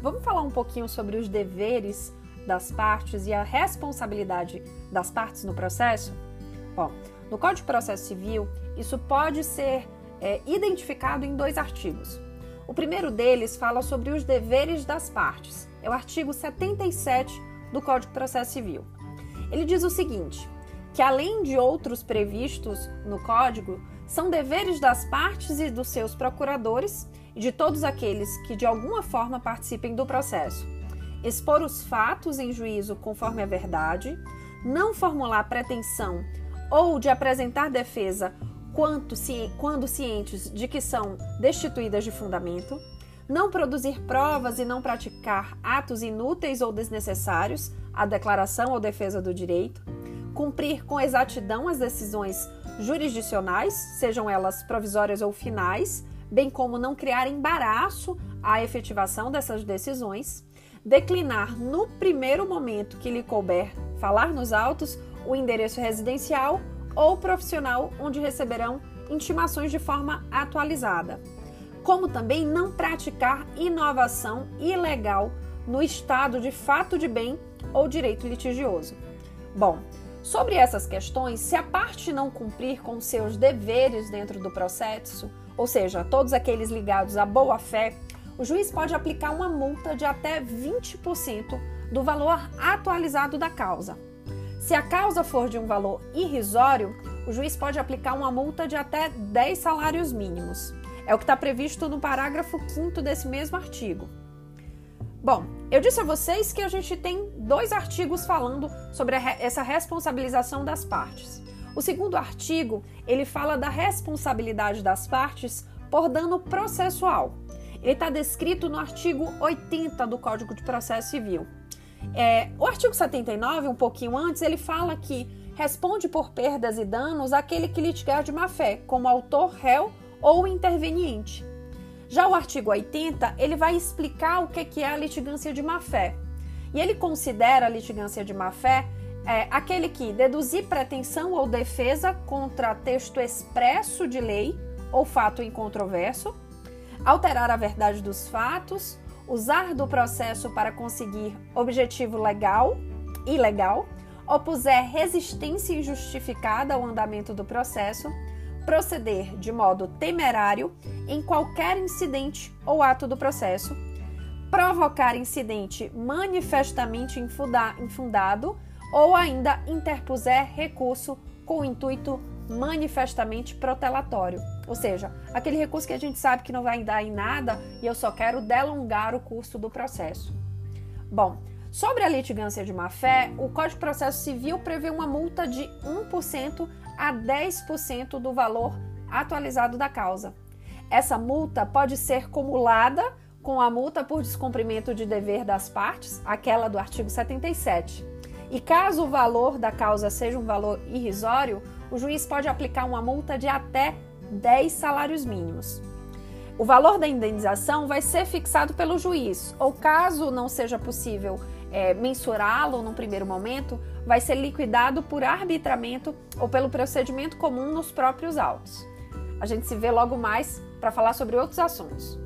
vamos falar um pouquinho sobre os deveres das partes e a responsabilidade das partes no processo? Bom, no Código de Processo Civil, isso pode ser é, identificado em dois artigos. O primeiro deles fala sobre os deveres das partes. É o artigo 77 do Código de Processo Civil. Ele diz o seguinte: que além de outros previstos no Código, são deveres das partes e dos seus procuradores e de todos aqueles que de alguma forma participem do processo. Expor os fatos em juízo conforme a verdade, não formular pretensão ou de apresentar defesa quanto, quando cientes de que são destituídas de fundamento, não produzir provas e não praticar atos inúteis ou desnecessários à declaração ou defesa do direito, cumprir com exatidão as decisões jurisdicionais, sejam elas provisórias ou finais, bem como não criar embaraço à efetivação dessas decisões, declinar no primeiro momento que lhe couber falar nos autos o endereço residencial ou profissional onde receberão intimações de forma atualizada, como também não praticar inovação ilegal no estado de fato de bem ou direito litigioso. Bom, sobre essas questões, se a parte não cumprir com seus deveres dentro do processo, ou seja, todos aqueles ligados à boa-fé, o juiz pode aplicar uma multa de até 20% do valor atualizado da causa. Se a causa for de um valor irrisório, o juiz pode aplicar uma multa de até 10 salários mínimos. É o que está previsto no parágrafo 5 desse mesmo artigo. Bom, eu disse a vocês que a gente tem dois artigos falando sobre essa responsabilização das partes. O segundo artigo, ele fala da responsabilidade das partes por dano processual. Ele está descrito no artigo 80 do Código de Processo Civil. É, o artigo 79, um pouquinho antes, ele fala que responde por perdas e danos aquele que litigar de má-fé, como autor, réu ou interveniente. Já o artigo 80, ele vai explicar o que é a litigância de má-fé. E ele considera a litigância de má-fé é aquele que deduzir pretensão ou defesa contra texto expresso de lei ou fato incontroverso, alterar a verdade dos fatos, usar do processo para conseguir objetivo legal, ilegal, opuser resistência injustificada ao andamento do processo, proceder de modo temerário em qualquer incidente ou ato do processo, provocar incidente manifestamente infundado ou ainda interpuser recurso com intuito manifestamente protelatório, ou seja, aquele recurso que a gente sabe que não vai dar em nada e eu só quero delongar o curso do processo. Bom, sobre a litigância de má-fé, o Código de Processo Civil prevê uma multa de 1% a 10% do valor atualizado da causa. Essa multa pode ser cumulada com a multa por descumprimento de dever das partes, aquela do artigo 77. E caso o valor da causa seja um valor irrisório, o juiz pode aplicar uma multa de até 10 salários mínimos. O valor da indenização vai ser fixado pelo juiz, ou caso não seja possível é, mensurá-lo num primeiro momento, vai ser liquidado por arbitramento ou pelo procedimento comum nos próprios autos. A gente se vê logo mais para falar sobre outros assuntos.